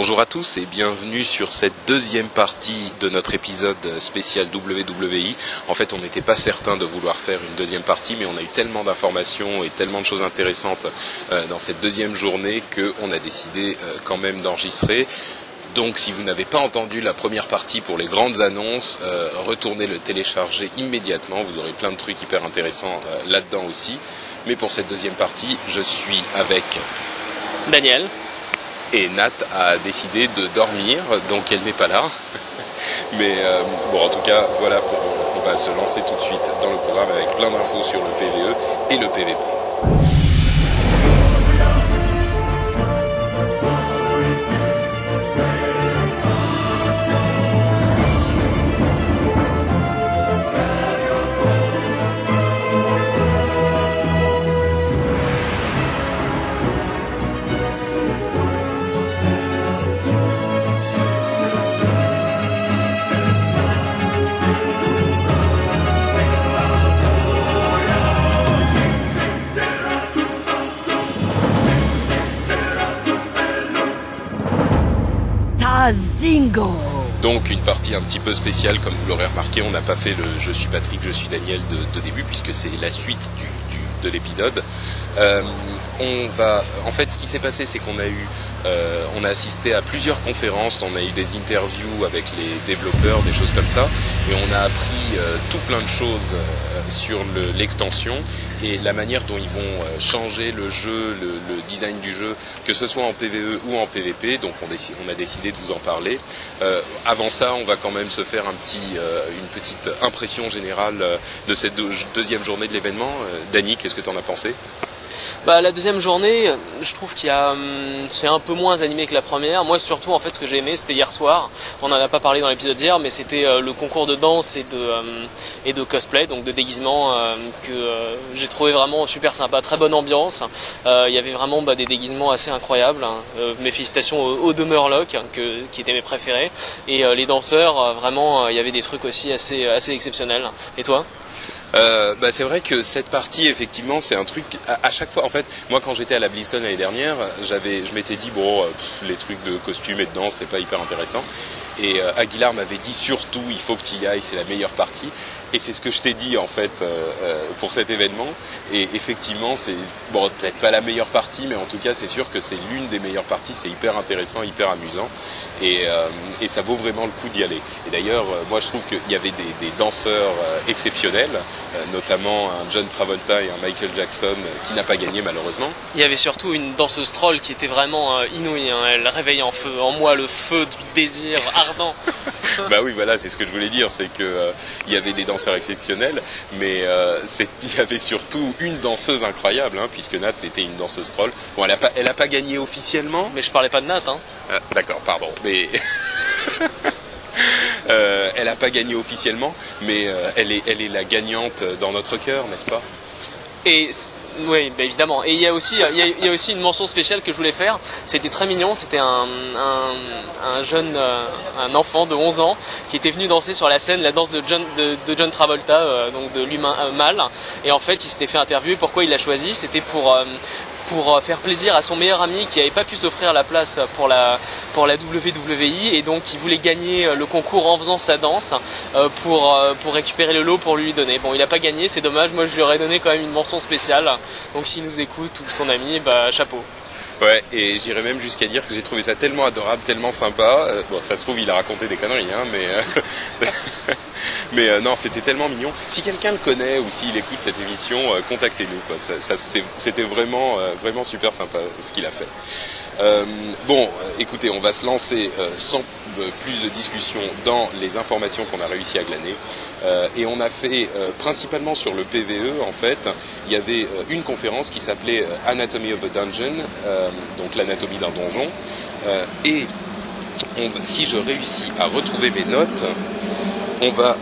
Bonjour à tous et bienvenue sur cette deuxième partie de notre épisode spécial WWI. En fait, on n'était pas certain de vouloir faire une deuxième partie, mais on a eu tellement d'informations et tellement de choses intéressantes euh, dans cette deuxième journée qu'on a décidé euh, quand même d'enregistrer. Donc si vous n'avez pas entendu la première partie pour les grandes annonces, euh, retournez le télécharger immédiatement. Vous aurez plein de trucs hyper intéressants là-dedans aussi. Mais pour cette deuxième partie, je suis avec Daniel. Et Nat a décidé de dormir, donc elle n'est pas là. Mais euh, bon, en tout cas, voilà, pour, on va se lancer tout de suite dans le programme avec plein d'infos sur le PVE et le PVP. Dingo Donc une partie un petit peu spéciale, comme vous l'aurez remarqué, on n'a pas fait le Je suis Patrick, je suis Daniel de, début, puisque c'est la suite de l'épisode. Euh, on va, en fait, ce qui s'est passé, c'est qu'on a eu, euh, on a assisté à plusieurs conférences, on a eu des interviews avec les développeurs, des choses comme ça, et on a appris euh, tout plein de choses euh, sur l'extension et la manière dont ils vont changer le jeu, le, design du jeu, que ce soit en PVE ou en PVP. Donc on, a décidé de vous en parler. Avant ça, on va quand même se faire un petit, une petite impression générale de cette deuxième journée de l'événement. Dany, qu'est-ce que tu en as pensé? Bah, la deuxième journée, je trouve qu'il y a, hum, c'est un peu moins animé que la première. Moi, surtout, en fait, ce que j'ai aimé, c'était hier soir. On n'en a pas parlé dans l'épisode d'hier, mais c'était euh, le concours de danse et de euh, et de cosplay, donc de déguisement, euh, que euh, j'ai trouvé vraiment super sympa, très bonne ambiance. Il y avait vraiment bah, des déguisements assez incroyables. Hein. mes félicitations aux, aux deux Murlocs, hein, que, qui étaient mes préférés, et les danseurs, vraiment, il y avait des trucs aussi assez assez exceptionnels. Et toi? Euh, bah, c'est vrai que cette partie, effectivement, c'est un truc. À, chaque fois, en fait, moi, quand j'étais à la BlizzCon l'année dernière, j'avais, je m'étais dit bon, pff, les trucs de costumes et de danse, c'est pas hyper intéressant. Et euh, Aguilar m'avait dit surtout, il faut que tu y ailles, c'est la meilleure partie. Et c'est ce que je t'ai dit en fait euh, euh, pour cet événement. Et effectivement, c'est bon, peut-être pas la meilleure partie, mais en tout cas, c'est sûr que c'est l'une des meilleures parties. C'est hyper intéressant, hyper amusant, et, euh, et ça vaut vraiment le coup d'y aller. Et d'ailleurs, euh, moi, je trouve qu'il y avait des, des danseurs euh, exceptionnels, notamment un John Travolta et un Michael Jackson qui n'a pas gagné malheureusement. Il y avait surtout une danseuse troll qui était vraiment inouïe. Hein. Elle réveille en feu, en moi, le feu du désir bah oui, voilà, c'est ce que je voulais dire, c'est que il y avait des danseurs exceptionnels, mais euh, il y avait surtout une danseuse incroyable, hein, puisque Nat était une danseuse troll. Bon, elle a pas, elle a pas gagné officiellement. Mais je parlais pas de Nat, hein. Ah, D'accord, pardon, mais. euh, elle a pas gagné officiellement, mais euh, elle est, elle est la gagnante dans notre cœur, n'est-ce pas? Et oui, bah évidemment. Et il y a aussi, il y a, aussi une mention spéciale que je voulais faire. C'était très mignon. C'était un, un, un jeune, euh, un enfant de 11 ans qui était venu danser sur la scène la danse de John, de, de John Travolta, euh, donc de l'humain euh, mâle. Et en fait, il s'était fait interviewer. Pourquoi il l'a choisi? C'était pour euh, pour faire plaisir à son meilleur ami qui n'avait pas pu s'offrir la place pour la, pour la WWI et donc il voulait gagner le concours en faisant sa danse euh, pour, euh, pour récupérer le lot pour lui donner. Bon, il n'a pas gagné, c'est dommage, moi je lui aurais donné quand même une mention spéciale. Donc s'il nous écoute ou son ami, bah chapeau. Ouais, et j'irais même jusqu'à dire que j'ai trouvé ça tellement adorable, tellement sympa. Euh, bon, ça se trouve, il a raconté des conneries, hein, mais euh, mais euh, non, c'était tellement mignon. Si quelqu'un le connaît ou s'il écoute cette émission, euh, contactez-nous. Ça, c'était vraiment vraiment super sympa ce qu'il a fait. bon, écoutez, on va se lancer sans plus de discussion dans les informations qu'on a réussi à glaner. Euh, et on a fait euh, principalement sur le PVE, en fait, il y avait euh, une conférence qui s'appelait Anatomy of a Dungeon, donc l'anatomie d'un donjon. et si je réussis à retrouver mes notes, on va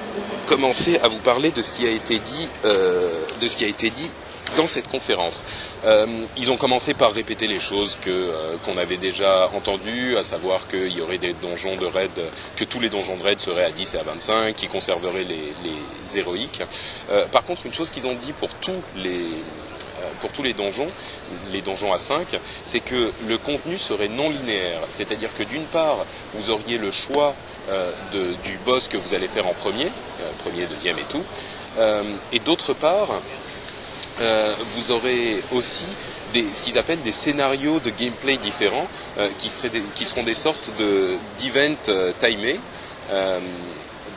commencer à vous parler de ce qui a été dit, de ce qui a été dit dans cette conférence. Euh, ils ont commencé par répéter les choses que euh, qu'on avait déjà entendues, à savoir qu'il y aurait des donjons de raid, que tous les donjons de raid seraient à 10 et à 25, qui conserveraient les, les héroïques. Euh, par contre, une chose qu'ils ont dit pour tous les pour tous les donjons, les donjons à 5, c'est que le contenu serait non linéaire. C'est-à-dire que d'une part, vous auriez le choix de, du boss que vous allez faire en premier, premier, deuxième et tout, et d'autre part, vous aurez aussi ce qu'ils appellent des scénarios de gameplay différents euh, qui, seront des sortes de d'events euh, timés.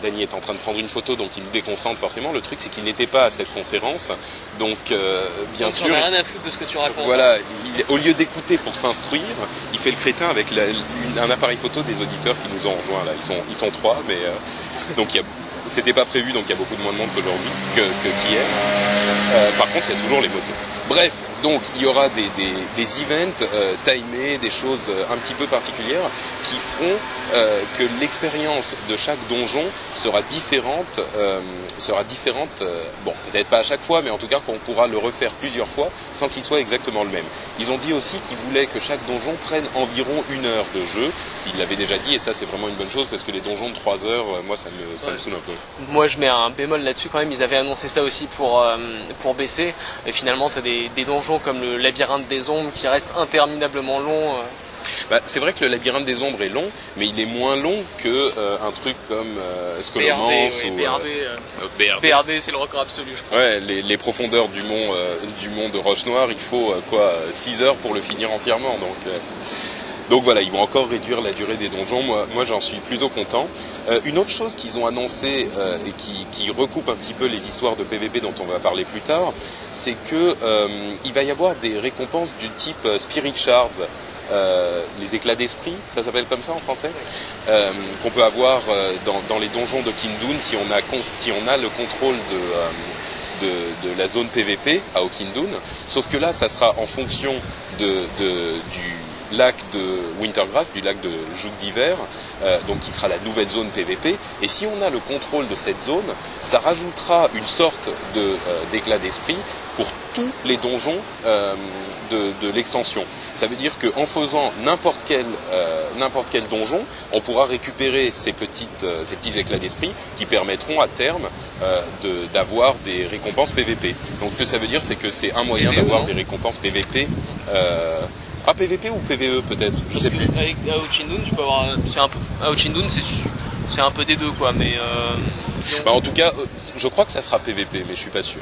Danny est en train de prendre une photo, donc il me déconcentre forcément. Le truc, c'est qu'il n'était pas à cette conférence, donc euh, bien donc, sûr. On rien à foutre de ce que tu racontes. Voilà, il, au lieu d'écouter pour s'instruire, il fait le crétin avec la, une, un appareil photo des auditeurs qui nous ont rejoints là. Ils sont, ils sont trois, mais euh, donc il y a c'était pas prévu, donc il y a beaucoup de moins de monde qu'aujourd'hui, que, que qu'hier. Euh, par contre, il y a toujours les motos. Bref, donc il y aura des, des, des events euh, timés, des choses euh, un petit peu particulières qui feront euh, que l'expérience de chaque donjon sera différente, euh, sera différente. euh, bon, peut-être pas à chaque fois, mais en tout cas qu'on pourra le refaire plusieurs fois sans qu'il soit exactement le même. Ils ont dit aussi qu'ils voulaient que chaque donjon prenne environ une heure de jeu. Ils l'avaient déjà dit, et ça c'est vraiment une bonne chose parce que les donjons de 3 heures, moi ça me, ça me saoule un peu. Moi, je mets un bémol là-dessus quand même. Ils avaient annoncé ça aussi pour euh, pour baisser. Et finalement, t'as des, des donjons comme le labyrinthe des ombres qui restent interminablement longs. euh. Bah, c'est vrai que le labyrinthe des ombres est long, mais il est moins long que euh, un truc comme euh, BRD, Scholomance ouais, ou BRD, euh, euh, BRD. BRD, c'est le record absolu. je crois. Ouais, les, les profondeurs du mont du mont de Roche Noire, il faut quoi 6 heures pour le finir entièrement. Donc donc voilà, ils vont encore réduire la durée des donjons. Moi, moi j'en suis plutôt content. Euh, une autre chose qu'ils ont annoncé euh, et qui, qui recoupe un petit peu les histoires de PVP dont on va parler plus tard, c'est que euh, il va y avoir des récompenses du type euh, Spirit Shards, euh, les éclats d'esprit, ça s'appelle comme ça en français, euh, qu'on peut avoir dans, dans les donjons de Kindun si on a si on a le contrôle de de, de la zone PVP à Okindun, sauf que là, ça sera en fonction de, de- du lac de Wintergrass, du lac de Joug d'hiver, euh, donc qui sera la nouvelle zone PVP. Et si on a le contrôle de cette zone, ça rajoutera une sorte de euh, d'éclat d'esprit pour tous les donjons euh, de, de l'extension. Ça veut dire qu'en faisant n'importe quel euh, n'importe quel donjon, on pourra récupérer ces petites ces petits éclats d'esprit qui permettront à terme de- d'avoir des récompenses PVP. Donc ce que ça veut dire, c'est que c'est un moyen d'avoir des récompenses PVP. Ah PVP ou PVE peut-être, je sais plus. Avec à Ochindun, tu peux avoir. C'est un peu. À Ochindun, c'est c'est un peu des deux quoi, mais. Euh, donc, Bah, en tout cas, euh, je crois que ça sera PVP, mais je suis pas sûr.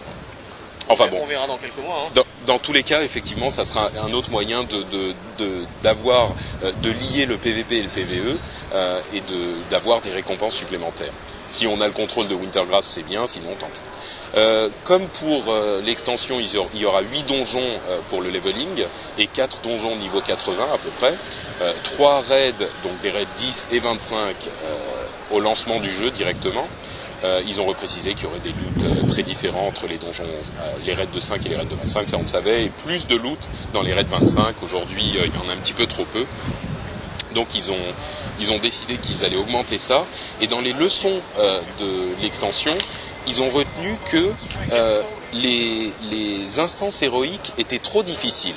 Enfin bon. On verra dans quelques mois. Hein. Dans, dans tous les cas, effectivement, ça sera un autre moyen de de- de- d'avoir euh, de, lier le PVP et le PVE euh, et de d'avoir des récompenses supplémentaires. Si on a le contrôle de Wintergrass, c'est bien, sinon tant pis. Euh, comme pour euh, l'extension, il y aura- il y aura 8 donjons euh, pour le leveling et 4 donjons niveau 80 à peu près. Euh, 3 raids, donc des raids 10 et 25 euh, au lancement du jeu directement. Euh, ils ont reprécisé qu'il y aurait des loots euh, très différents entre les donjons, euh, les raids de 5 et les raids de 25, ça on le savait, et plus de loot dans les raids 25. Aujourd'hui, euh, il y en a un petit peu trop peu. Donc ils ont, ils ont décidé qu'ils allaient augmenter ça. Et dans les leçons euh, de l'extension, ils ont retenu que euh, les, instances héroïques étaient trop difficiles.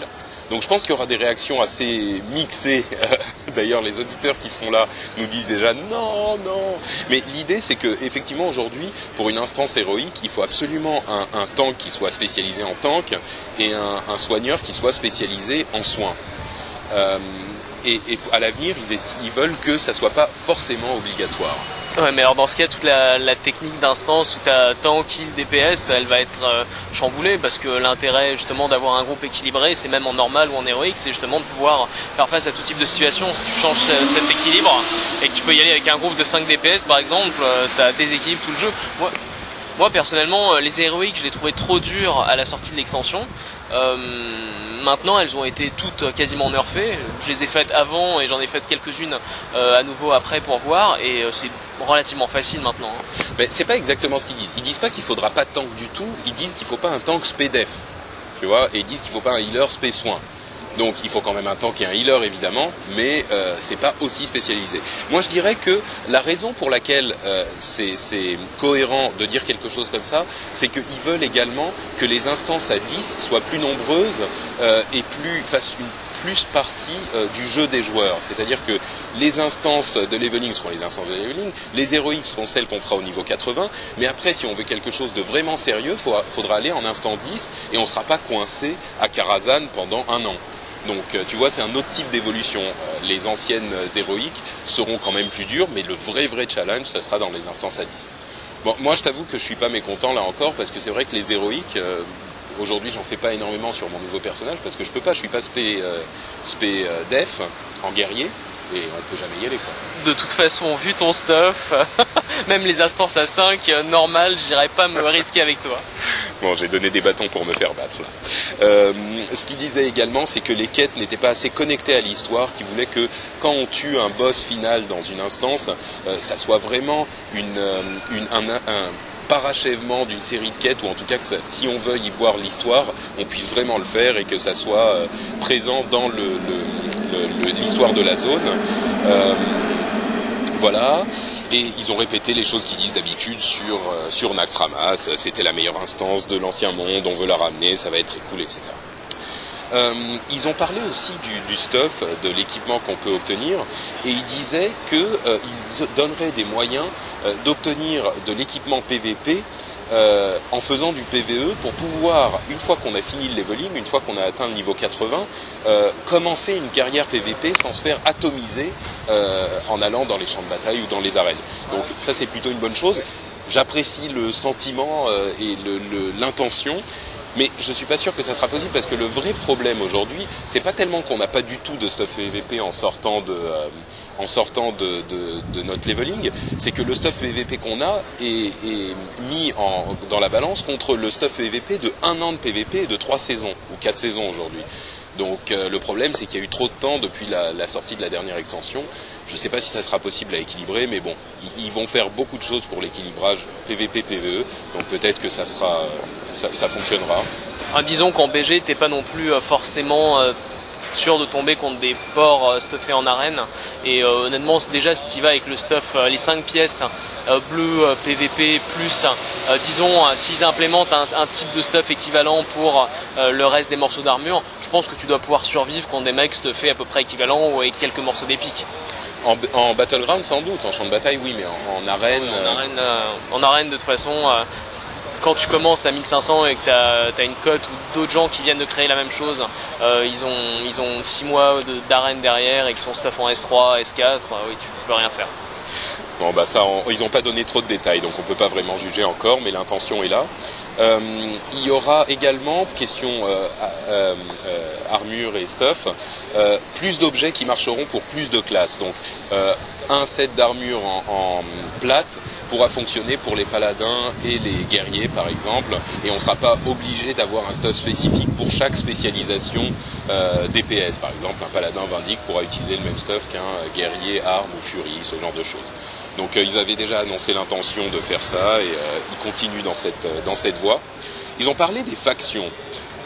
Donc je pense qu'il y aura des réactions assez mixées. D'ailleurs, les auditeurs qui sont là nous disent déjà non, non. Mais l'idée, c'est que effectivement aujourd'hui, pour une instance héroïque, il faut absolument un, tank qui soit spécialisé en tank et un, soigneur qui soit spécialisé en soins. Euh, et, à l'avenir, ils veulent que ça soit pas forcément obligatoire. Ouais, mais alors dans ce cas, toute la, la technique d'instance où t'as tant kill DPS, elle va être euh, chamboulée parce que l'intérêt justement d'avoir un groupe équilibré, c'est même en normal ou en héroïque, c'est justement de pouvoir faire face à tout type de situation. Si tu changes cet équilibre et que tu peux y aller avec un groupe de 5 DPS par exemple, euh, ça déséquilibre tout le jeu. Moi, moi personnellement, euh, les héroïques, je les trouvais trop durs à la sortie de l'extension. Euh, maintenant, elles ont été toutes euh, quasiment nerfées. Je les ai faites avant et j'en ai fait quelques-unes euh, à nouveau après pour voir et euh, c'est relativement facile maintenant. hein. Mais c'est pas exactement ce qu'ils disent. Ils disent pas qu'il faudra pas de tank du tout. Ils disent qu'il faut pas un tank spédef. Tu vois Et ils disent qu'il faut pas un healer spé soin. Donc il faut quand même un tank et un healer évidemment, mais euh, c'est pas aussi spécialisé. Moi je dirais que la raison pour laquelle euh, c'est cohérent de dire quelque chose comme ça, c'est qu'ils veulent également que les instances à 10 soient plus nombreuses et plus fassent plus partie du jeu des joueurs. C'est-à-dire que les instances de leveling seront les instances de leveling, les héroïques seront celles qu'on fera au niveau 80, mais après, si on veut quelque chose de vraiment sérieux, faudra aller en instant 10 et on ne sera pas coincé à Karazhan pendant un an. Donc tu vois, c'est un autre type d'évolution. les anciennes héroïques seront quand même plus dures, mais le vrai vrai challenge, ça sera dans les instances à 10. Bon, moi je t'avoue que je suis pas mécontent là encore parce que c'est vrai que les héroïques, euh, aujourd'hui j'en fais pas énormément sur mon nouveau personnage parce que je peux pas, je suis pas spé, euh, spé euh, def en guerrier et on peut jamais y aller quoi. De toute façon, vu ton stuff, même les instances à 5, euh, normal, j'irai pas me risquer avec toi. Bon, j'ai donné des bâtons pour me faire battre là. Euh, ce qu'il disait également, c'est que les quêtes n'étaient pas assez connectées à l'histoire, qui voulait que quand on tue un boss final dans une instance, euh, ça soit vraiment une, euh, une un, un parachèvement d'une série de quêtes, ou en tout cas que si on veut y voir l'histoire, on puisse vraiment le faire et que ça soit euh, présent dans l'histoire de la zone. Euh, voilà. Et ils ont répété les choses qu'ils disent d'habitude sur, euh, sur Naxxramas. C'était la meilleure instance de l'ancien monde, on veut la ramener, ça va être cool, etc. Euh, ils ont parlé aussi du, du stuff, de l'équipement qu'on peut obtenir, et ils disaient qu'ils euh, donneraient des moyens euh, d'obtenir de l'équipement PVP euh, en faisant du PVE pour pouvoir, une fois qu'on a fini le leveling, une fois qu'on a atteint le niveau 80, euh, commencer une carrière PVP sans se faire atomiser euh, en allant dans les champs de bataille ou dans les arènes. Donc ça c'est plutôt une bonne chose. J'apprécie le sentiment euh, et l'intention. Mais je suis pas sûr que ça sera possible parce que le vrai problème aujourd'hui, c'est pas tellement qu'on n'a pas du tout de stuff PVP en sortant de, euh, en sortant de, notre leveling, c'est que le stuff PVP qu'on a est, mis en, dans la balance contre le stuff PVP de un an de PVP et de trois saisons ou quatre saisons aujourd'hui. Donc euh, le problème, c'est qu'il y a eu trop de temps depuis la, sortie de la dernière extension. Je ne sais pas si ça sera possible à équilibrer, mais bon, ils, vont faire beaucoup de choses pour l'équilibrage PVP-PVE, donc peut-être que ça sera, ça, ça fonctionnera. Ah, disons qu'en BG, t'es pas non plus euh, forcément euh, sûr de tomber contre des ports euh, stuffés en arène. Et euh, honnêtement, déjà, si tu vas avec le stuff, euh, les 5 pièces bleu, PVP, plus, disons, s'ils implémentent un, type de stuff équivalent pour le reste des morceaux d'armure, je pense que tu dois pouvoir survivre quand des mecs stuffés à peu près équivalent ou avec quelques morceaux d'épique. En, en, battleground sans doute, en champ de bataille oui, mais en, en arène... En arène, en arène de toute façon, quand tu commences à 1500 et que tu as, une cote ou d'autres gens qui viennent de créer la même chose, euh, ils ont ils ont 6 mois d'arène derrière et qui sont staff en S3, S4, euh, oui, tu peux rien faire. Bon bah ça, on, ils n'ont pas donné trop de détails, donc on peut pas vraiment juger encore, mais l'intention est là. Euh, il y aura également, question euh, euh, euh armure et stuff, euh, plus d'objets qui marcheront pour plus de classes. Donc un set d'armure en, en, plate pourra fonctionner pour les paladins et les guerriers par exemple, et on ne sera pas obligé d'avoir un stuff spécifique pour chaque spécialisation DPS. Par exemple, un paladin vindique pourra utiliser le même stuff qu'un guerrier, arme ou furie, ce genre de choses. Donc euh, ils avaient déjà annoncé l'intention de faire ça et euh, ils continuent dans cette, euh, dans cette voie. Ils ont parlé des factions.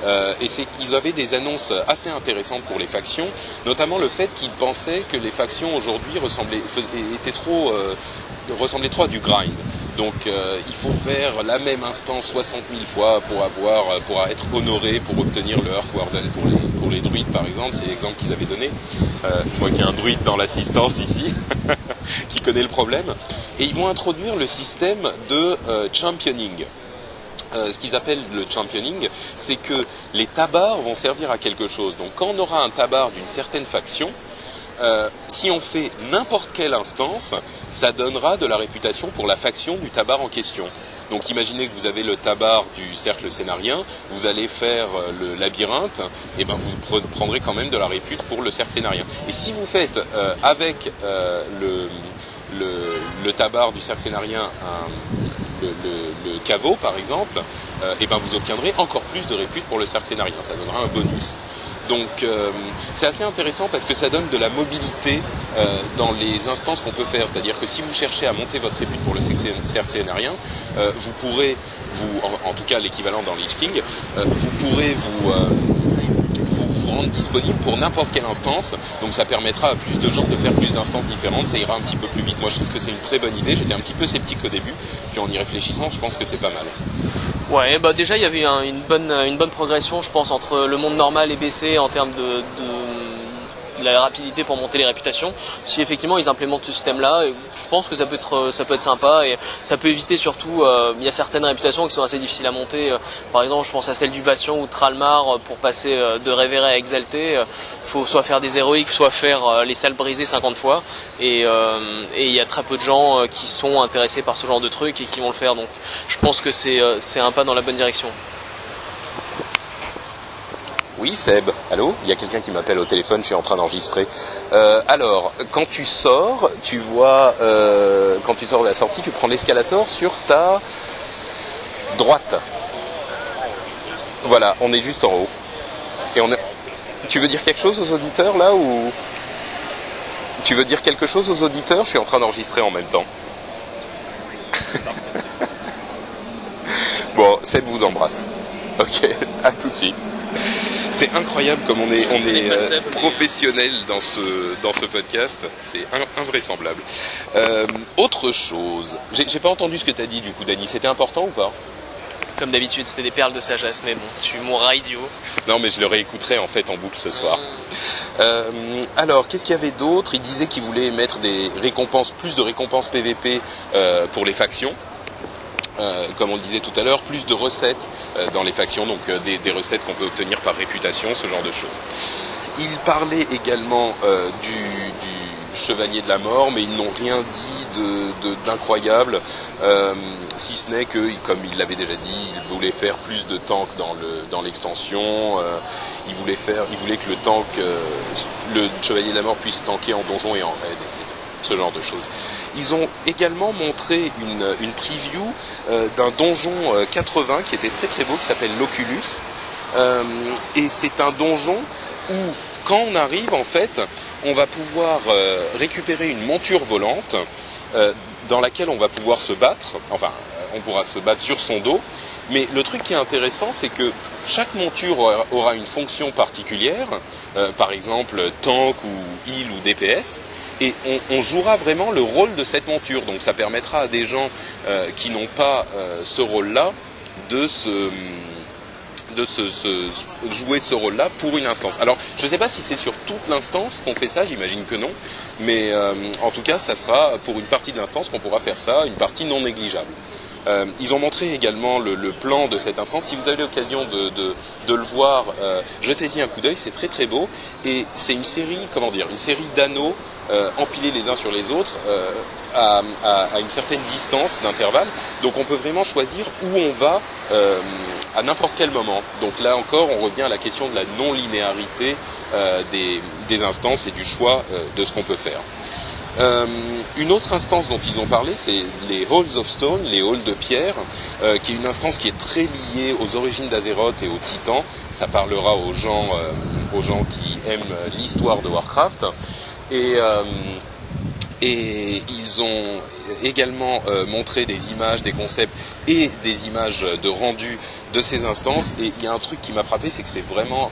Euh, et c'est qu'ils avaient des annonces assez intéressantes pour les factions, notamment le fait qu'ils pensaient que les factions aujourd'hui ressemblaient, étaient trop, euh, ressemblaient trop à du grind. Donc euh, il faut faire la même instance 60 000 fois pour avoir, pour être honoré, pour obtenir le Earth pour les, pour les druides par exemple. C'est l'exemple qu'ils avaient donné. Je vois qu'il y a un druide dans l'assistance ici qui connaît le problème. Et ils vont introduire le système de euh, championing. Euh, ce qu'ils appellent le championing, c'est que les tabards vont servir à quelque chose. Donc quand on aura un tabard d'une certaine faction, euh, si on fait n'importe quelle instance, ça donnera de la réputation pour la faction du tabard en question. Donc imaginez que vous avez le tabard du cercle scénarien, vous allez faire euh, le labyrinthe, et ben vous prendrez quand même de la répute pour le cercle scénarien. Et si vous faites euh, avec euh, le, le, le, du cercle scénarien un, le, le, caveau par exemple, et ben vous obtiendrez encore plus de répute pour le cercle scénarien. Ça donnera un bonus. Donc euh, c'est assez intéressant parce que ça donne de la mobilité euh, dans les instances qu'on peut faire. C'est-à-dire que si vous cherchez à monter votre répute pour le cercle scénarien, euh, vous pourrez, vous, en, tout cas l'équivalent dans Lich King, euh, vous pourrez vous vous, vous rendre disponible pour n'importe quelle instance. Donc ça permettra à plus de gens de faire plus d'instances différentes. Ça ira un petit peu plus vite. Moi, je trouve que c'est une très bonne idée. J'étais un petit peu sceptique au début. Puis en y réfléchissant, je pense que c'est pas mal. Ouais, bah déjà, il y avait un, une, bonne, une bonne progression, je pense, entre le monde normal et BC en termes de, de la rapidité pour monter les réputations. Si effectivement ils implémentent ce système-là, je pense que ça peut être ça peut être sympa et ça peut éviter surtout. il y a certaines réputations qui sont assez difficiles à monter. par exemple, je pense à celle du Bastion ou Tralmar pour passer de révéré à exalté. Il faut soit faire des héroïques, soit faire les salles brisées 50 fois. Et il y a très peu de gens qui sont intéressés par ce genre de truc et qui vont le faire. Donc je pense que c'est un pas dans la bonne direction. Oui, Seb. Allô Il y a quelqu'un qui m'appelle au téléphone, je suis en train d'enregistrer. Euh, alors, quand tu sors, tu vois, euh, quand tu sors de la sortie, tu prends l'escalator sur ta droite. Voilà, on est juste en haut. Et on est... Tu veux dire quelque chose aux auditeurs là ou Tu veux dire quelque chose aux auditeurs? Je suis en train d'enregistrer en même temps. bon, Seb vous embrasse. Ok, à tout de suite. C'est incroyable comme on est, on est euh, professionnel dans ce, dans ce podcast. C'est invraisemblable. Euh, autre chose. J'ai pas entendu ce que tu as dit du coup, Dani. C'était important ou pas? Comme d'habitude, c'était des perles de sagesse, mais bon, tu mourras idiot. Non, mais je le réécouterai en fait en boucle ce soir. Euh, alors, qu'est-ce qu'il y avait d'autre? Il disait qu'il voulait mettre des récompenses, plus de récompenses PVP pour les factions. Euh, comme on le disait tout à l'heure, plus de recettes euh, dans les factions, donc euh, des, recettes qu'on peut obtenir par réputation, ce genre de choses. Il parlait également du, Chevalier de la Mort, mais ils n'ont rien dit d'incroyable, si ce n'est que, comme il l'avait déjà dit, il voulait faire plus de tanks dans l'extension. voulait faire, il voulait que le tank, le Chevalier de la Mort puisse tanker en donjon et en raid, etc ce genre de choses. Ils ont également montré une, une preview euh, d'un donjon 80 euh, qui était très très beau, qui s'appelle l'Oculus. Euh, et c'est un donjon où quand on arrive en fait, on va pouvoir récupérer une monture volante dans laquelle on va pouvoir se battre. Enfin, on pourra se battre sur son dos. Mais le truc qui est intéressant, c'est que chaque monture aura une fonction particulière, par exemple tank ou heal ou DPS, et on, jouera vraiment le rôle de cette monture. Donc ça permettra à des gens euh, qui n'ont pas euh, ce rôle-là de se de se, jouer ce rôle-là pour une instance. Alors, je ne sais pas si c'est sur toute l'instance qu'on fait ça, j'imagine que non, mais euh, en tout cas, ça sera pour une partie de l'instance qu'on pourra faire ça, une partie non négligeable. Euh, ils ont montré également le, plan de cette instance. Si vous avez l'occasion de, le voir, euh, jetez-y un coup d'œil, c'est très très beau. Et c'est une série, comment dire, une série d'anneaux euh, empilés les uns sur les autres à, une certaine distance d'intervalle. Donc on peut vraiment choisir où on va à n'importe quel moment. Donc là encore, on revient à la question de la non-linéarité des, instances et du choix de ce qu'on peut faire. Euh, une autre instance dont ils ont parlé, c'est les Halls of Stone, les halls de pierre, euh, qui est une instance qui est très liée aux origines d'Azeroth et aux Titans. Ça parlera aux gens, euh, aux gens qui aiment l'histoire de Warcraft. Et, et ils ont également montré des images, des concepts et des images de rendu de ces instances. Et il y a un truc qui m'a frappé, c'est que c'est vraiment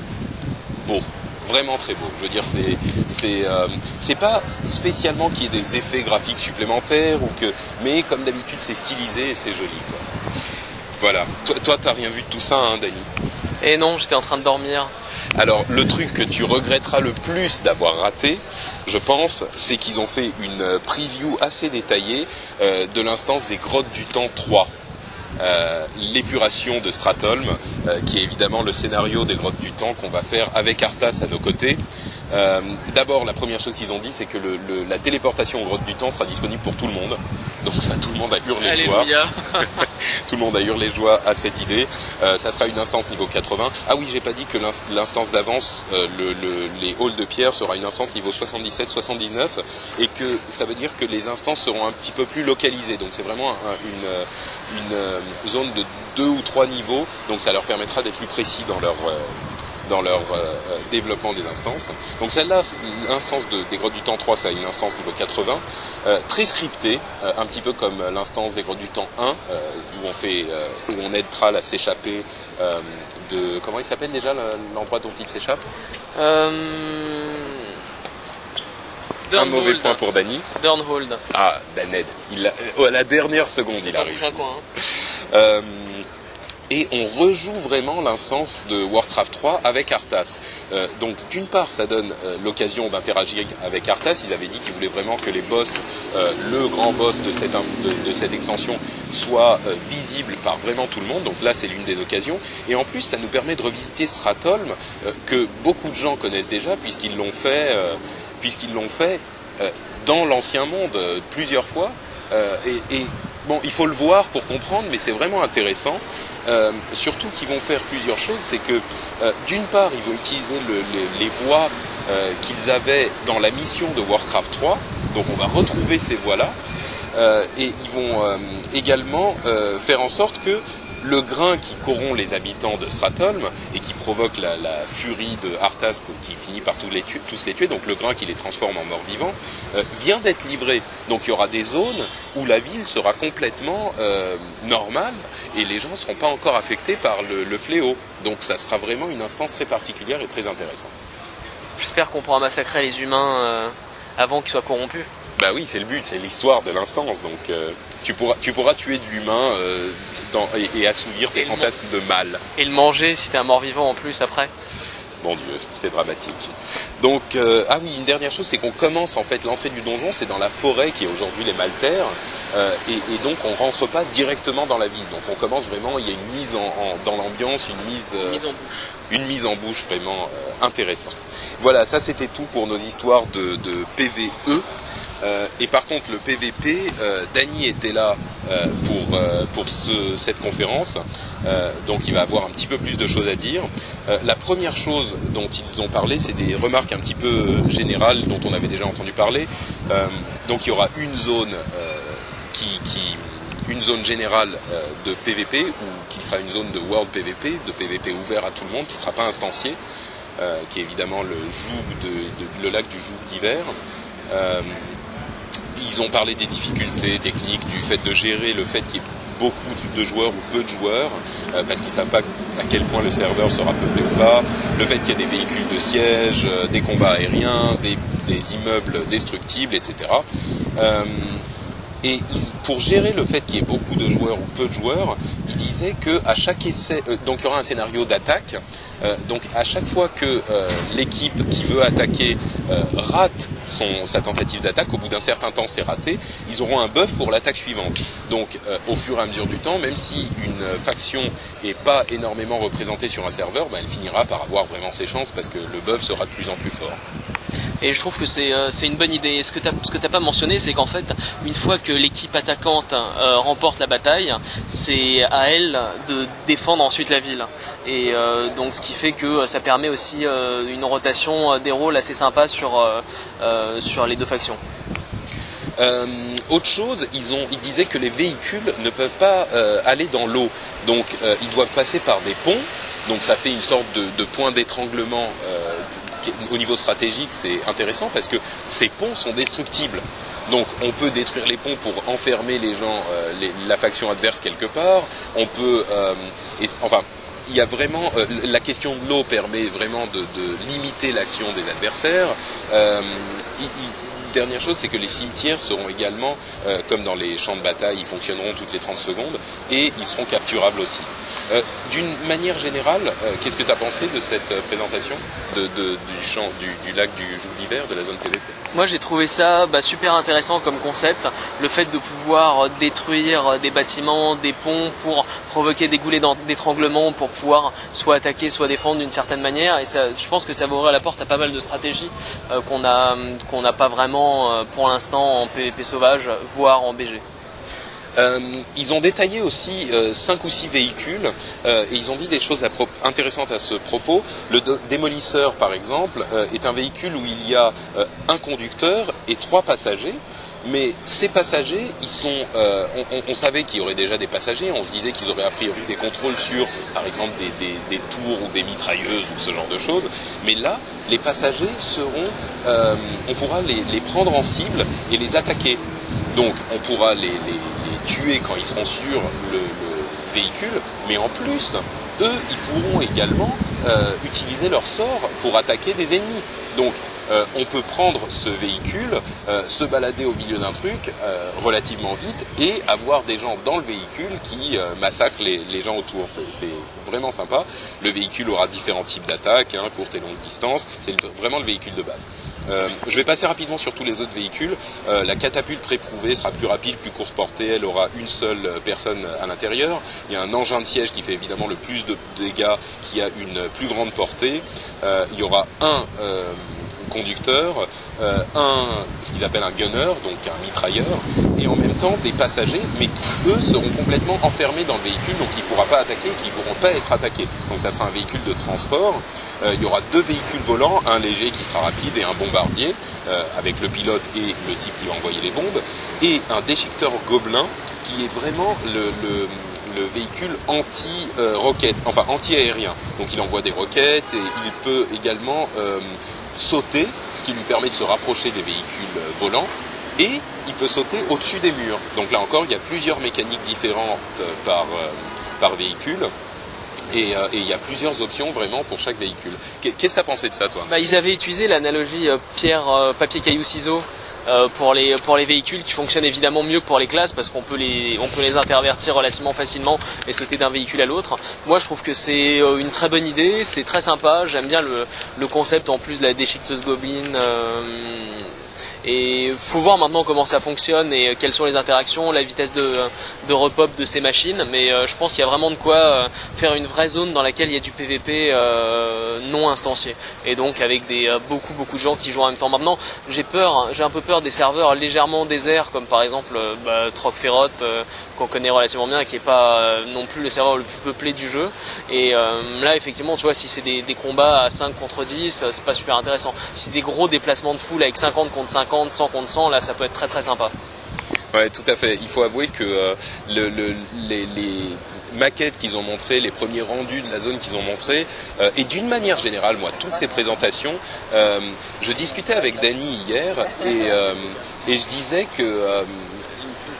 beau vraiment très beau. Je veux dire, c'est c'est euh, c'est pas spécialement qu'il y ait des effets graphiques supplémentaires ou que, mais comme d'habitude, c'est stylisé et c'est joli. Quoi. Voilà. Toi, toi, t'as rien vu de tout ça, hein, Dani Eh non, j'étais en train de dormir. Alors, le truc que tu regretteras le plus d'avoir raté, je pense, c'est qu'ils ont fait une preview assez détaillée euh, de l'instance des Grottes du Temps 3. Euh, l'épuration de Stratholm, euh, qui est évidemment le scénario des Grottes du Temps qu'on va faire avec Arthas à nos côtés. Euh, d'abord, la première chose qu'ils ont dit, c'est que la téléportation aux grottes du temps sera disponible pour tout le monde. Donc ça, tout le monde a hurlé joie. tout le monde a hurlé joie à cette idée. Euh, ça sera une instance niveau 80. Ah oui, j'ai pas dit que l'instance d'avance, euh, les halls de pierre sera une instance niveau 77-79 et que ça veut dire que les instances seront un petit peu plus localisées. Donc c'est vraiment une, zone de deux ou trois niveaux. Donc ça leur permettra d'être plus précis dans leur dans leur euh, euh, développement des instances. Donc celle-là, l'instance de, des grottes du temps 3, c'est une instance niveau 80, euh, très scriptée, un petit peu comme l'instance des grottes du temps 1, où on fait, où on aide Tral à s'échapper de, comment il s'appelle déjà l'endroit dont il s'échappe? Un mauvais point pour Danny. Durnhold. Ah, Daned. Il a, à la dernière seconde, il arrive. Hein. Et on rejoue vraiment l'instance de Warcraft 3 avec Arthas. Euh, donc d'une part, ça donne euh, l'occasion d'interagir avec Arthas. Ils avaient dit qu'ils voulaient vraiment que les boss, euh, le grand boss de cette, extension, soit visible par vraiment tout le monde. Donc là, c'est l'une des occasions. Et en plus, ça nous permet de revisiter Stratholm que beaucoup de gens connaissent déjà puisqu'ils l'ont fait, puisqu'ils l'ont fait dans l'ancien monde plusieurs fois. et, et bon, il faut le voir pour comprendre, mais c'est vraiment intéressant. Euh, surtout qu'ils vont faire plusieurs choses, c'est que euh, d'une part, ils vont utiliser le, les, voix euh, qu'ils avaient dans la mission de Warcraft 3, donc on va retrouver ces voix-là, euh, et ils vont euh, également faire en sorte que le grain qui corrompt les habitants de Stratholm et qui provoque la, la furie de Arthas qui finit par tous les, tuer, tous les tuer, donc le grain qui les transforme en morts vivants, euh, vient d'être livré. Donc il y aura des zones où la ville sera complètement euh, normale et les gens ne seront pas encore affectés par le, le, fléau. Donc ça sera vraiment une instance très particulière et très intéressante. J'espère qu'on pourra massacrer les humains euh, avant qu'ils soient corrompus. Bah oui, c'est le but, c'est l'histoire de l'instance. Donc euh, tu pourras, tu pourras tuer de l'humain euh, et, et, assouvir tes fantasmes de mal. Et le manger si t'es un mort-vivant en plus après? Mon Dieu, c'est dramatique. Donc euh, ah oui, une dernière chose, c'est qu'on commence en fait l'entrée du donjon, c'est dans la forêt qui est aujourd'hui les Maltaires, euh, et, et, donc on rentre pas directement dans la ville. Donc on commence vraiment, il y a une mise en, en dans l'ambiance, une mise, euh, mise en bouche, une mise en bouche vraiment euh, intéressante. Voilà, ça c'était tout pour nos histoires de, de PVE. Euh, et par contre, le PVP, euh, Dany était là euh, pour, euh, pour ce, cette conférence, euh, donc il va avoir un petit peu plus de choses à dire. la première chose dont ils ont parlé, c'est des remarques un petit peu générales dont on avait déjà entendu parler. donc il y aura une zone qui, qui une zone générale euh, de PVP ou qui sera une zone de World PVP, de PVP ouvert à tout le monde, qui ne sera pas instancié, euh, qui est évidemment le joug de, de, le lac du joug d'hiver. Ils ont parlé des difficultés techniques, du fait de gérer le fait qu'il y ait beaucoup de joueurs ou peu de joueurs, euh, parce qu'ils savent pas à quel point le serveur sera peuplé ou pas, le fait qu'il y ait des véhicules de siège, euh, des combats aériens, des, des immeubles destructibles, etc. Euh, et pour gérer le fait qu'il y ait beaucoup de joueurs ou peu de joueurs, il disait que à chaque essai, euh, donc il y aura un scénario d'attaque. Euh, donc à chaque fois que euh, l'équipe qui veut attaquer euh, rate son, sa tentative d'attaque, au bout d'un certain temps c'est raté, ils auront un buff pour l'attaque suivante. Donc euh, au fur et à mesure du temps, même si une faction est pas énormément représentée sur un serveur, ben, elle finira par avoir vraiment ses chances parce que le buff sera de plus en plus fort. Et je trouve que c'est euh, une bonne idée. Ce que tu n'as pas mentionné, c'est qu'en fait, une fois que l'équipe attaquante euh, remporte la bataille, c'est à elle de défendre ensuite la ville. Et donc, ce qui fait que ça permet aussi une rotation des rôles assez sympa sur les deux factions. Euh, autre chose, ils, ont, ils disaient que les véhicules ne peuvent pas euh, aller dans l'eau. Donc euh, ils doivent passer par des ponts. Donc ça fait une sorte de, de point d'étranglement au niveau stratégique. C'est intéressant parce que ces ponts sont destructibles. Donc on peut détruire les ponts pour enfermer les gens, les, la faction adverse quelque part. On peut, et, enfin, il y a vraiment euh, la question de l'eau permet vraiment de, de limiter l'action des adversaires. Euh, il, il, dernière chose, c'est que les cimetières seront également, euh, comme dans les champs de bataille, ils fonctionneront toutes les 30 secondes et ils seront capturables aussi. Euh, D'une manière générale, euh, qu'est-ce que tu as pensé de cette euh, présentation du, champ, du, lac du joug d'hiver, de la zone PVP Moi j'ai trouvé ça bah, super intéressant comme concept, le fait de pouvoir détruire des bâtiments, des ponts pour provoquer des goulets d'étranglement pour pouvoir soit attaquer, soit défendre d'une certaine manière. Et je pense que ça va ouvrir la porte à pas mal de stratégies qu'on n'a pas vraiment pour l'instant en PVP sauvage, voire en BG. Euh, ils ont détaillé aussi euh, cinq ou six véhicules euh, et ils ont dit des choses intéressantes à ce propos. Le démolisseur, par exemple, euh, est un véhicule où il y a euh, un conducteur et trois passagers. Mais ces passagers, ils sont, euh, on, on, savait qu'il y aurait déjà des passagers. On se disait qu'ils auraient a priori des contrôles sur, par exemple, des, des, des, tours ou des mitrailleuses ou ce genre de choses. Mais là, les passagers seront, on pourra les, les prendre en cible et les attaquer. Donc, on pourra les, les tuer quand ils seront sur le, le véhicule, mais en plus, eux, ils pourront également euh, utiliser leur sort pour attaquer des ennemis. Donc, on peut prendre ce véhicule, se balader au milieu d'un truc relativement vite et avoir des gens dans le véhicule qui massacrent les, les, gens autour. C'est vraiment sympa. Le véhicule aura différents types d'attaques, hein, courte et longue distance. C'est vraiment le véhicule de base. Euh, je vais passer rapidement sur tous les autres véhicules. Euh, la catapulte très prouvée sera plus rapide, plus courte portée. Elle aura une seule personne à l'intérieur. Il y a un engin de siège qui fait évidemment le plus de dégâts, qui a une plus grande portée. Euh, il y aura un conducteur, euh, un ce qu'ils appellent un gunner, donc un mitrailleur, et en même temps des passagers, mais qui eux seront complètement enfermés dans le véhicule, donc ils ne pourra pas attaquer, qui ne pourront pas être attaqués. Donc ça sera un véhicule de transport. Euh, il y aura deux véhicules volants, un léger qui sera rapide et un bombardier, euh, avec le pilote et le type qui va envoyer les bombes, et un déchiqueteur gobelin qui est vraiment le le véhicule anti-roquette, enfin anti-aérien. Donc il envoie des roquettes et il peut également euh, sauter, ce qui lui permet de se rapprocher des véhicules euh, volants, et il peut sauter au-dessus des murs. Donc là encore, il y a plusieurs mécaniques différentes euh, par, par véhicule. Et, il y a plusieurs options vraiment pour chaque véhicule. Qu'est-ce que tu as pensé de ça, toi? Bah, Ils avaient utilisé l'analogie pierre, papier, caillou, ciseaux euh, pour les pour les véhicules qui fonctionnent évidemment mieux que pour les classes parce qu'on peut les on peut les intervertir relativement facilement et sauter d'un véhicule à l'autre. Moi je trouve que c'est euh, une très bonne idée, c'est très sympa, j'aime bien le, le concept en plus de la déchiqueteuse Goblin. Euh, et faut voir maintenant comment ça fonctionne et quelles sont les interactions, la vitesse de, de repop de ces machines. Mais euh, je pense qu'il y a vraiment de quoi euh, faire une vraie zone dans laquelle il y a du PVP euh, non instancié. Et donc avec des beaucoup beaucoup de gens qui jouent en même temps. Maintenant, j'ai peur, j'ai un peu peur des serveurs légèrement déserts, comme par exemple bah, Troc Ferrot qu'on connaît relativement bien, et qui est pas non plus le serveur le plus peuplé du jeu. Et là, effectivement, tu vois, si c'est des, des, combats à 5 contre 10, c'est pas super intéressant. Si des gros déplacements de foule avec 50 contre 50 100 contre 100, là ça peut être très très sympa. Ouais, tout à fait. Il faut avouer que euh, le, les, maquettes qu'ils ont montrées, les premiers rendus de la zone qu'ils ont montrés, euh, et d'une manière générale, moi, toutes ces présentations, euh, je discutais avec Dany hier et je disais que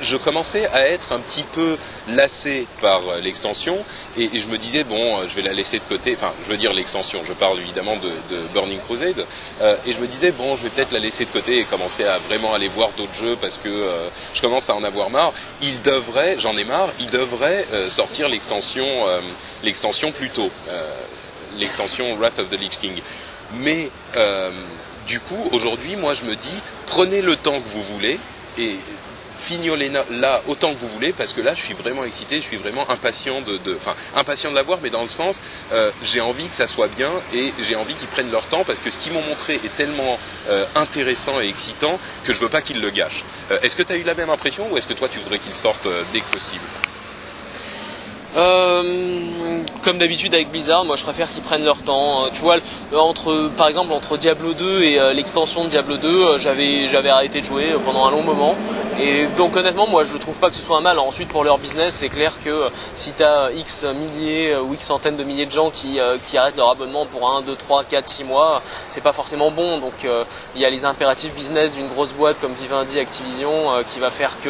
je commençais à être un petit peu lassé par euh, l'extension et, je me disais bon, euh, je vais la laisser de côté. Enfin, je veux dire l'extension. Je parle évidemment de, Burning Crusade euh, et je me disais bon, je vais peut-être la laisser de côté et commencer à vraiment aller voir d'autres jeux parce que je commence à en avoir marre. Il devrait, j'en ai marre, il devrait sortir l'extension, l'extension plus tôt, l'extension Wrath of the Lich King. Mais du coup, aujourd'hui, moi, je me dis, prenez le temps que vous voulez et fignolez là autant que vous voulez parce que là je suis vraiment excité, je suis vraiment impatient de, enfin impatient de la voir, mais dans le sens euh, j'ai envie que ça soit bien et j'ai envie qu'ils prennent leur temps parce que ce qu'ils m'ont montré est tellement euh, intéressant et excitant que je veux pas qu'ils le gâchent. Euh, est-ce que tu as eu la même impression ou est-ce que toi tu voudrais qu'ils sortent dès que possible? Euh, comme d'habitude avec Blizzard, moi je préfère qu'ils prennent leur temps. Euh, tu vois, entre par exemple entre Diablo 2 et euh, l'extension de Diablo 2, j'avais j'avais arrêté de jouer pendant un long moment. Et donc honnêtement, moi je trouve pas que ce soit un mal. Ensuite pour leur business, c'est clair que si t'as X milliers ou X centaines de milliers de gens qui qui arrêtent leur abonnement pour 1, 2, 3, 4, 6 mois, c'est pas forcément bon. Donc il y a les impératifs business d'une grosse boîte comme Vivendi, Activision, qui va faire que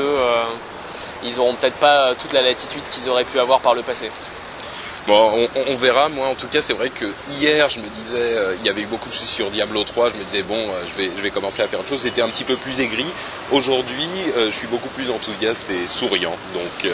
ils auront peut-être pas toute la latitude qu'ils auraient pu avoir par le passé. Bon, on, verra. Moi, en tout cas, c'est vrai que hier, je me disais, euh, il y avait eu beaucoup de choses sur Diablo 3. Je me disais, bon, euh, je vais, commencer à faire autre chose. C'était un petit peu plus aigri. Aujourd'hui, euh, je suis beaucoup plus enthousiaste et souriant. Donc,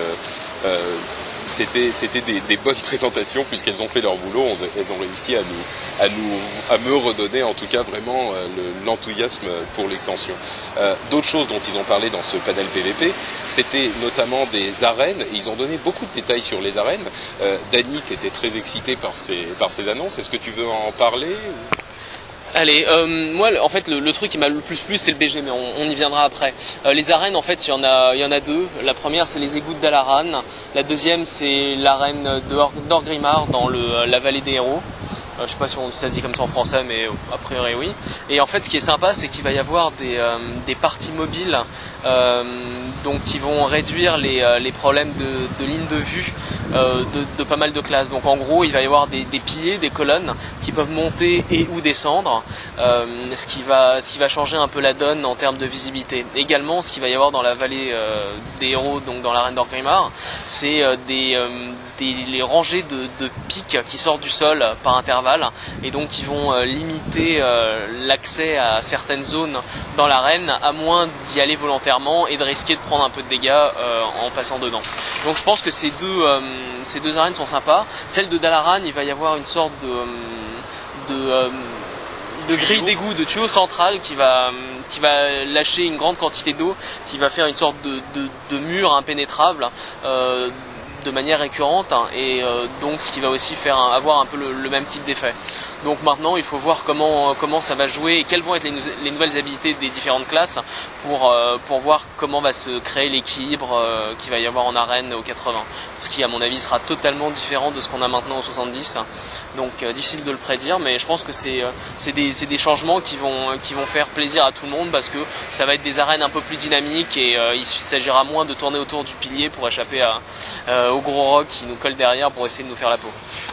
c'était c'était des, des, bonnes présentations puisqu'elles ont fait leur boulot. Elles ont réussi à nous à nous à me redonner en tout cas vraiment euh, l'enthousiasme pour l'extension. Euh, D'autres choses dont ils ont parlé dans ce panel PVP, c'était notamment des arènes. Ils ont donné beaucoup de détails sur les arènes. Euh, Dany était très excité par ces par ces annonces. Est-ce que tu veux en parler Allez, euh, moi en fait le, truc qui m'a le plus plu c'est le BG mais on, y viendra après. Euh, les arènes en fait il y en a il y en a deux. La première c'est les égouts d'Alaran, la deuxième c'est l'arène d'Orgrimmar dans le, la vallée des héros. Euh, je sais pas si on, ça se dit comme ça en français, mais a priori oui. Et en fait, ce qui est sympa, c'est qu'il va y avoir des, euh, des parties mobiles euh, donc qui vont réduire les, euh, les problèmes de, de ligne de vue euh, de, de, pas mal de classes. Donc en gros, il va y avoir des, des piliers, des colonnes qui peuvent monter et ou descendre, ce qui va ce qui va changer un peu la donne en termes de visibilité. Également, ce qu'il va y avoir dans la vallée des héros, donc dans l'arène d'Orgrimmar, c'est des, des les rangées de, de pics qui sortent du sol par intervalle et donc ils vont limiter l'accès à certaines zones dans l'arène à moins d'y aller volontairement et de risquer de prendre un peu de dégâts en passant dedans. Donc je pense que ces deux, ces deux arènes sont sympas. Celle de Dalaran, il va y avoir une sorte de, de de grille d'égout, de tuyau central qui va, qui va lâcher une grande quantité d'eau, qui va faire une sorte de, de, mur impénétrable. Euh, de manière récurrente hein, et euh, donc ce qui va aussi faire avoir un peu le, même type d'effet. Donc maintenant il faut voir comment comment ça va jouer et quelles vont être les, nouvelles habilités des différentes classes pour euh, pour voir comment va se créer l'équilibre euh, qui va y avoir en arène au 80. Ce qui à mon avis sera totalement différent de ce qu'on a maintenant au 70. Donc difficile de le prédire mais je pense que c'est c'est des, des changements qui vont qui vont faire plaisir à tout le monde parce que ça va être des arènes un peu plus dynamiques et il s'agira moins de tourner autour du pilier pour échapper à au gros roc qui nous colle derrière pour essayer de nous faire la peau.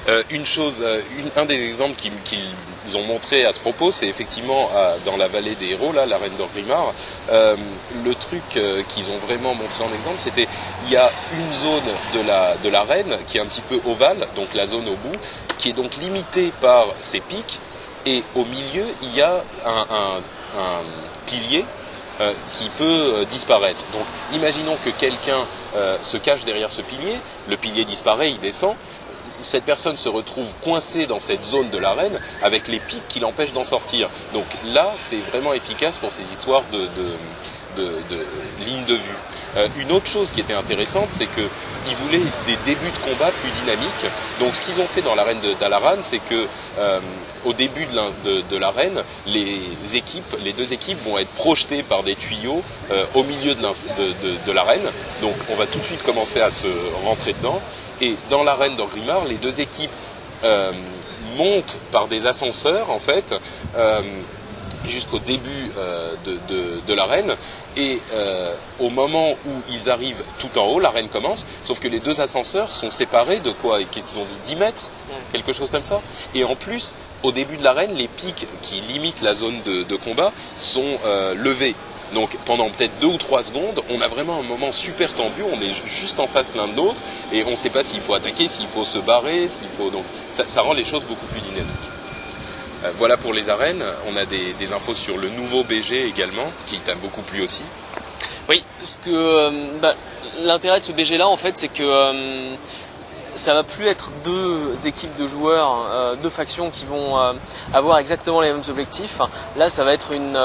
Euh, une chose, euh, un des exemples qu'ils ont montré à ce propos, c'est effectivement dans la vallée des héros, là, la reine d'Orgrimmar, euh, le truc qu'ils ont vraiment montré en exemple, c'était il y a une zone de la, de reine qui est un petit peu ovale, donc la zone au bout, qui est donc limitée par ses pics, et au milieu, il y a un, pilier euh, qui peut euh, disparaître. Donc imaginons que quelqu'un euh, se cache derrière ce pilier, le pilier disparaît, il descend, cette personne se retrouve coincée dans cette zone de l'arène avec les pics qui l'empêchent d'en sortir. Donc là, c'est vraiment efficace pour ces histoires de, de, de, ligne de vue. Euh, une autre chose qui était intéressante, c'est qu'ils voulaient des débuts de combat plus dynamiques. Donc ce qu'ils ont fait dans l'arène d'Alaran, c'est que euh, au début de l'arène, les équipes, les deux équipes vont être projetées par des tuyaux euh, au milieu de l'arène. Donc on va tout de suite commencer à se rentrer dedans. Et dans l'arène d'Orgrimmar, les deux équipes montent par des ascenseurs en fait jusqu'au début euh, de, de, l'arène. Et euh, au moment où ils arrivent tout en haut, l'arène commence, sauf que les deux ascenseurs sont séparés de quoi Qu'est-ce qu'ils ont dit 10 mètres Quelque chose comme ça. Et en plus, au début de l'arène, les pics qui limitent la zone de, de combat sont euh, levés. Donc pendant peut-être deux ou trois secondes, on a vraiment un moment super tendu, on est juste en face l'un de l'autre et on ne sait pas s'il faut attaquer, s'il faut se barrer, s'il faut donc ça, ça rend les choses beaucoup plus dynamiques. Euh, voilà pour les arènes. On a des, infos sur le nouveau BG également, qui t'a beaucoup plu aussi. Oui, parce que euh, bah, l'intérêt de ce BG là, en fait, c'est que euh, ça va plus être deux équipes de joueurs, deux factions qui vont avoir exactement les mêmes objectifs. Là, ça va être une.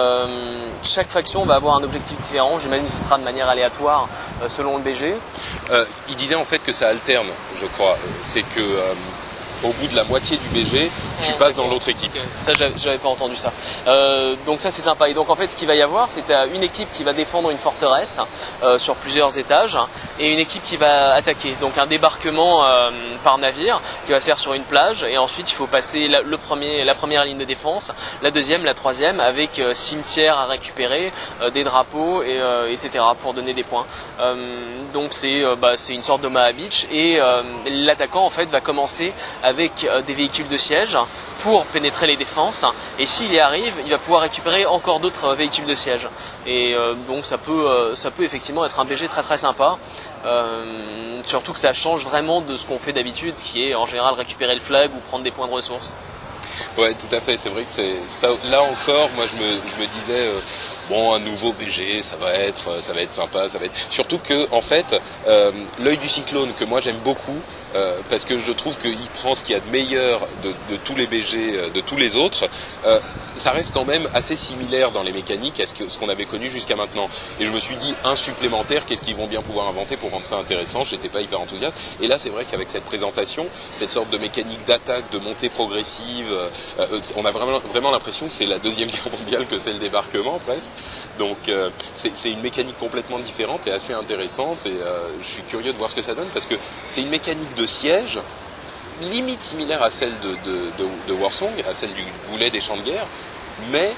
chaque faction va avoir un objectif différent. J'imagine que ce sera de manière aléatoire selon le BG. il disait en fait que ça alterne, je crois. C'est que au bout de la moitié du BG, tu passes dans l'autre équipe. Ça, j'avais pas entendu ça. Euh, donc ça, c'est sympa. Et donc en fait, ce qu'il va y avoir, c'est une équipe qui va défendre une forteresse euh, sur plusieurs étages et une équipe qui va attaquer. Donc un débarquement euh, par navire qui va se faire sur une plage et ensuite il faut passer la, le premier, la première ligne de défense, la deuxième, la troisième avec cimetière à récupérer, des drapeaux et etc. pour donner des points. donc c'est bah, c'est une sorte de Maha Beach et l'attaquant en fait va commencer avec des véhicules de siège pour pénétrer les défenses. Et s'il y arrive, il va pouvoir récupérer encore d'autres véhicules de siège. Et euh, donc ça peut, euh, ça peut effectivement être un BG très très sympa. Euh, surtout que ça change vraiment de ce qu'on fait d'habitude, ce qui est en général récupérer le flag ou prendre des points de ressources. Ouais, tout à fait. C'est vrai que c'est ça. Là encore, moi, je me, disais, bon, un nouveau BG, ça va être, euh, ça va être sympa, ça va être. Surtout que, en fait, euh, l'œil du cyclone que moi j'aime beaucoup, euh, parce que je trouve qu'il prend ce qu'il y a de meilleur de, de, tous les BG, de tous les autres. ça reste quand même assez similaire dans les mécaniques à ce qu'on avait connu jusqu'à maintenant. Et je me suis dit, un supplémentaire, qu'est-ce qu'ils vont bien pouvoir inventer pour rendre ça intéressant? J'étais pas hyper enthousiaste. Et là, c'est vrai qu'avec cette présentation, cette sorte de mécanique d'attaque, de montée progressive euh, euh, on a vraiment, vraiment l'impression que c'est la deuxième guerre mondiale que c'est le débarquement presque. Donc euh, c'est une mécanique complètement différente et assez intéressante et je suis curieux de voir ce que ça donne parce que c'est une mécanique de siège limite similaire à celle de, Warsong, à celle du goulet des champs de guerre, mais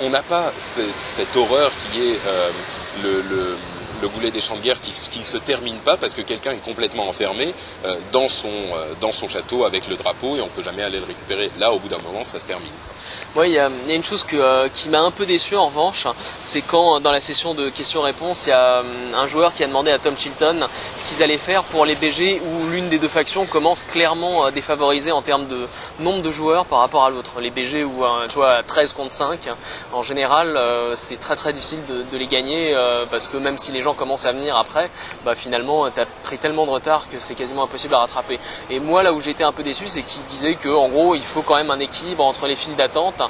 on n'a pas cette horreur qui est le le goulet des champs de guerre qui, ne se termine pas parce que quelqu'un est complètement enfermé euh, dans, son, euh, château avec le drapeau et on peut jamais aller le récupérer. Là, au bout d'un moment, ça se termine. Oui, il y, a une chose que, euh, qui m'a un peu déçu en revanche, c'est quand dans la session de questions-réponses, il y a un joueur qui a demandé à Tom Chilton ce qu'ils allaient faire pour les BG où l'une des deux factions commence clairement défavorisée en termes de nombre de joueurs par rapport à l'autre. Les BG ou tu vois 13 contre 5, en général, c'est très très difficile de, les gagner parce que même si les gens commencent à venir après, bah finalement t'as pris tellement de retard que c'est quasiment impossible à rattraper. Et moi là où j'étais un peu déçu, c'est qu'ils disaient que en gros il faut quand même un équilibre entre les files d'attente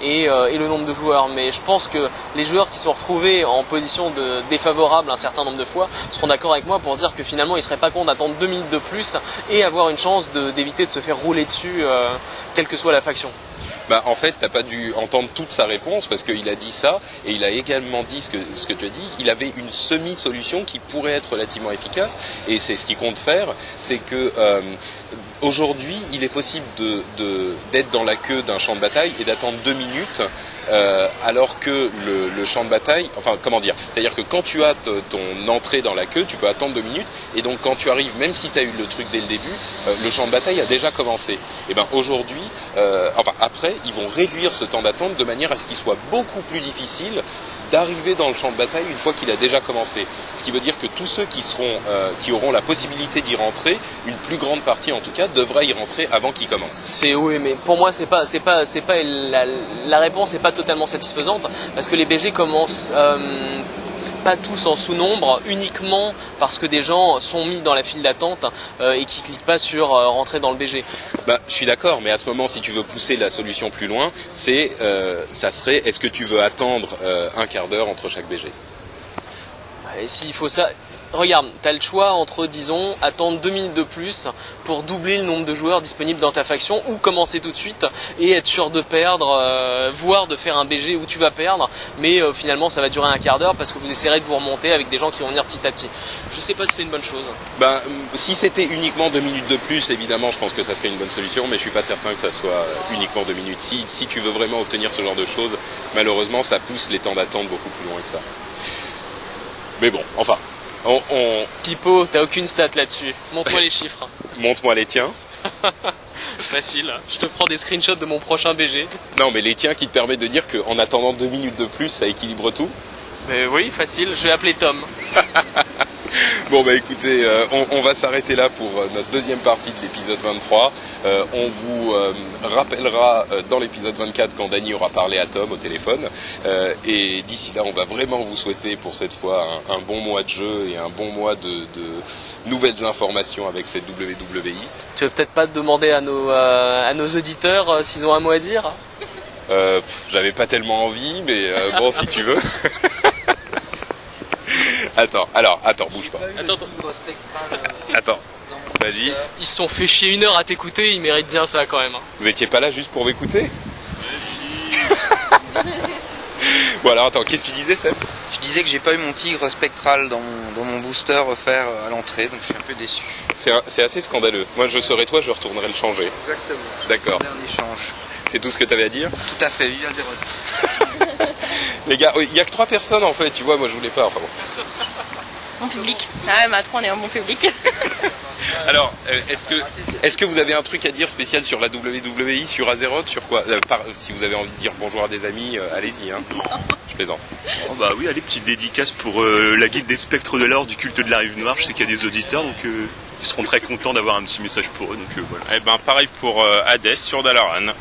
et, et le nombre de joueurs. Mais je pense que les joueurs qui sont retrouvés en position défavorable un certain nombre de fois seront d'accord avec moi pour dire que finalement il serait pas con d'attendre deux minutes de plus et avoir une chance d'éviter de, se faire rouler dessus euh, quelle que soit la faction. Bah, en fait, t'as pas dû entendre toute sa réponse parce qu'il a dit ça et il a également dit ce que, ce que tu as dit. Il avait une semi-solution qui pourrait être relativement efficace et c'est ce qu'il compte faire. C'est que euh, Aujourd'hui, il est possible d'être dans la queue d'un champ de bataille et d'attendre deux minutes, euh, alors que le, champ de bataille, enfin comment dire, c'est-à-dire que quand tu as ton entrée dans la queue, tu peux attendre deux minutes, et donc quand tu arrives, même si tu as eu le truc dès le début, euh, le champ de bataille a déjà commencé. Et ben aujourd'hui, euh, enfin après, ils vont réduire ce temps d'attente de manière à ce qu'il soit beaucoup plus difficile d'arriver dans le champ de bataille une fois qu'il a déjà commencé. Ce qui veut dire que tous ceux euh, qui auront la possibilité d'y rentrer, une plus grande partie en tout cas, devra y rentrer avant qu'il commence. C'est oui, mais pour moi c'est pas, c'est la, réponse n'est pas totalement satisfaisante parce que les BG commencent. Euh, pas tous en sous-nombre, uniquement parce que des gens sont mis dans la file d'attente euh, et qui cliquent pas sur euh, rentrer dans le BG. Bah, je suis d'accord, mais à ce moment, si tu veux pousser la solution plus loin, c'est, euh, ça serait, est-ce que tu veux attendre un quart d'heure entre chaque BG et s'il faut ça, regarde, tu as le choix entre, disons, attendre deux minutes de plus pour doubler le nombre de joueurs disponibles dans ta faction ou commencer tout de suite et être sûr de perdre, euh, voire de faire un BG où tu vas perdre, mais euh, finalement ça va durer un quart d'heure parce que vous essayerez de vous remonter avec des gens qui vont venir petit à petit. Je sais pas si c'est une bonne chose. Ben, si c'était uniquement deux minutes de plus, évidemment, je pense que ça serait une bonne solution, mais je suis pas certain que ça soit uniquement deux minutes. Si tu veux vraiment obtenir ce genre de choses, malheureusement, ça pousse les temps d'attente beaucoup plus loin que ça. Mais bon, enfin, on, on... Pipo, t'as aucune stat là-dessus. Montre-moi les chiffres. Montre-moi les tiens. Facile. Je te prends des screenshots de mon prochain BG. Non, mais les tiens qui te permettent de dire qu'en attendant deux minutes de plus, ça équilibre tout. Mais oui, facile. Je vais appeler Tom. Bon bah écoutez, euh, on, va s'arrêter là pour euh, notre deuxième partie de l'épisode 23. Euh, on vous rappellera dans l'épisode 24 quand Dany aura parlé à Tom au téléphone. et d'ici là, on va vraiment vous souhaiter pour cette fois un, bon mois de jeu et un bon mois de, nouvelles informations avec cette WWI. Tu veux peut-être pas demander à nos, à nos auditeurs s'ils ont un mot à dire? J'avais pas tellement envie, mais bon si tu veux. attends, alors, attends, bouge pas. Attends, attends. Vas-y. Ils se sont fait chier une heure à t'écouter, ils méritent bien ça quand même. Hein. Vous étiez pas là juste pour m'écouter Bon alors attends, qu'est-ce que tu disais Seb? Je disais que j'ai pas eu mon tigre spectral dans mon, booster offert à l'entrée, donc je suis un peu déçu. C'est assez scandaleux. Moi je serais toi, je retournerais le changer. Exactement. D'accord. Dernier. C'est tout ce que tu avais à dire? Tout à fait, vive à 0 Les gars, il y a que trois personnes en fait, tu vois, moi je voulais pas, enfin bon. Bon public. Ah ouais, mais à trois, on est un bon public. Alors, euh, est-ce que, est que vous avez un truc à dire spécial sur la WWI, sur Azeroth, sur quoi euh, Si vous avez envie de dire bonjour à des amis, euh, allez-y, hein. Je plaisante. Oh bah oui, allez, petite dédicace pour la guilde des spectres de l'or du culte de la rive noire. Je sais qu'il y a des auditeurs, donc ils seront très contents d'avoir un petit message pour eux, donc voilà. Eh ben, pareil pour Hades sur Dalaran.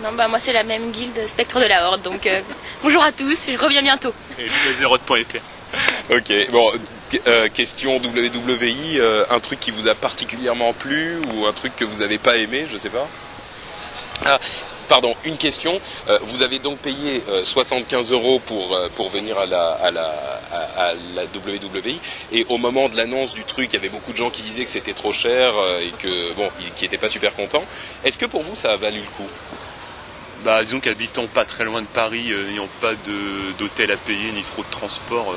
Non, bah moi c'est la même guilde Spectre de la Horde, donc euh, bonjour à tous, je reviens bientôt. Et ok, bon, euh, question WWI, euh, un truc qui vous a particulièrement plu ou un truc que vous n'avez pas aimé, je sais pas ah, Pardon, une question. vous avez donc payé 75 euros pour pour venir à la à la à, la WWI et au moment de l'annonce du truc, il y avait beaucoup de gens qui disaient que c'était trop cher et que bon, qui n'étaient pas super contents. Est-ce que pour vous ça a valu le coup? Bah, disons qu'habitant pas très loin de Paris, euh, n'ayant pas d'hôtel à payer ni trop de transport, euh,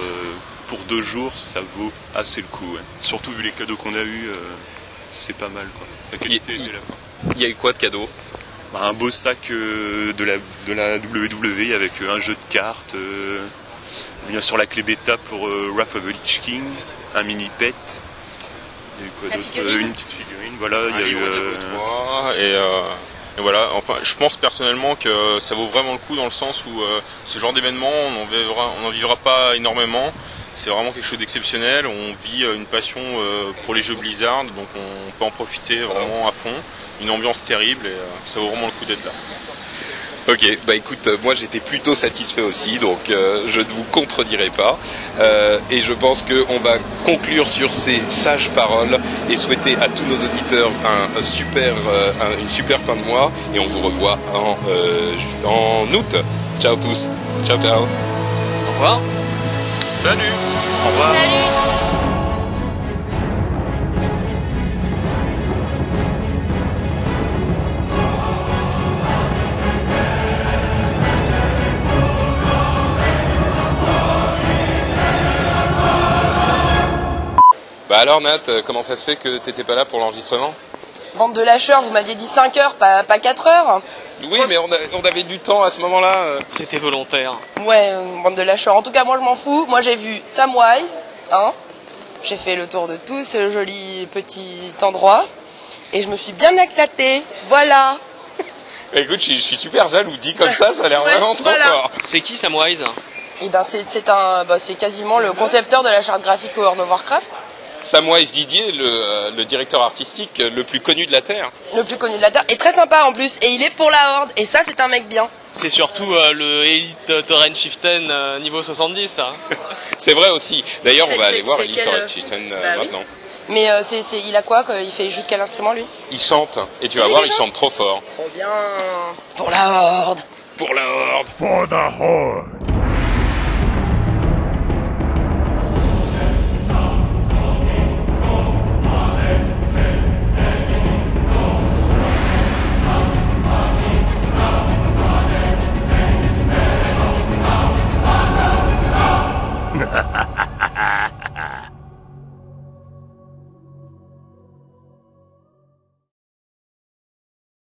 pour deux jours, ça vaut assez le coup. Surtout vu les cadeaux qu'on a eu, euh, c'est pas mal. Quoi. La qualité il, là. Il y a eu quoi de cadeaux bah, Un beau sac de, la, de la WWE avec un jeu de cartes, bien sûr la clé bêta pour Wrath of the Lich King, un mini pet. Il y a eu quoi d'autre? Une petite figurine, voilà. il y a eu. Et et voilà, enfin, je pense personnellement que ça vaut vraiment le coup dans le sens où euh, ce genre d'événement, on n'en vivra, vivra pas énormément. C'est vraiment quelque chose d'exceptionnel. On vit euh, une passion euh, pour les jeux Blizzard, donc on peut en profiter vraiment à fond. Une ambiance terrible et ça vaut vraiment le coup d'être là. Ok, bah écoute, euh, moi j'étais plutôt satisfait aussi, donc euh, je ne vous contredirai pas. Euh, et je pense qu'on va conclure sur ces sages paroles et souhaiter à tous nos auditeurs un, un super, euh, un- une super fin de mois. Et on vous revoit en, euh, en août. Ciao tous. Ciao ciao. Au revoir. Salut Au revoir. Salut Bah alors Nat, euh, comment ça se fait que t'étais pas là pour l'enregistrement? Bande de lâcheurs, vous m'aviez dit 5 heures, pas, pas 4 heures. Oui, mais on, a- on avait du temps à ce moment-là. euh. C'était volontaire. Ouais, euh, bande de lâcheurs. En tout cas, moi je m'en fous. Moi j'ai vu Samwise, hein. J'ai fait le tour de tout ce joli petit endroit. Et je me suis bien éclatée. Voilà. Bah, écoute, je suis, je suis super jaloux. Dit comme ça, ça a l'air Ouais, vraiment trop voilà. fort. C'est qui Samwise? Et ben c'est un, bah, c'est quasiment le concepteur de la charte graphique World of Warcraft, Samwise Didier, le, euh, le directeur artistique le plus connu de la Terre. le plus connu de la terre, et très sympa en plus. Et il est pour la Horde. Et ça, c'est un mec bien. C'est surtout euh, le Elite Torrent Chieftain euh, niveau 70, ça. C'est vrai aussi. D'ailleurs, on va aller voir Elite quel, Torrent Chieftain euh, bah oui. maintenant. Mais euh, c'est, il a quoi quoi? Il fait joue de quel instrument lui? Il chante, et tu vas voir, il chante trop fort. Trop bien. Pour la Horde. Pour la Horde. For the Horde.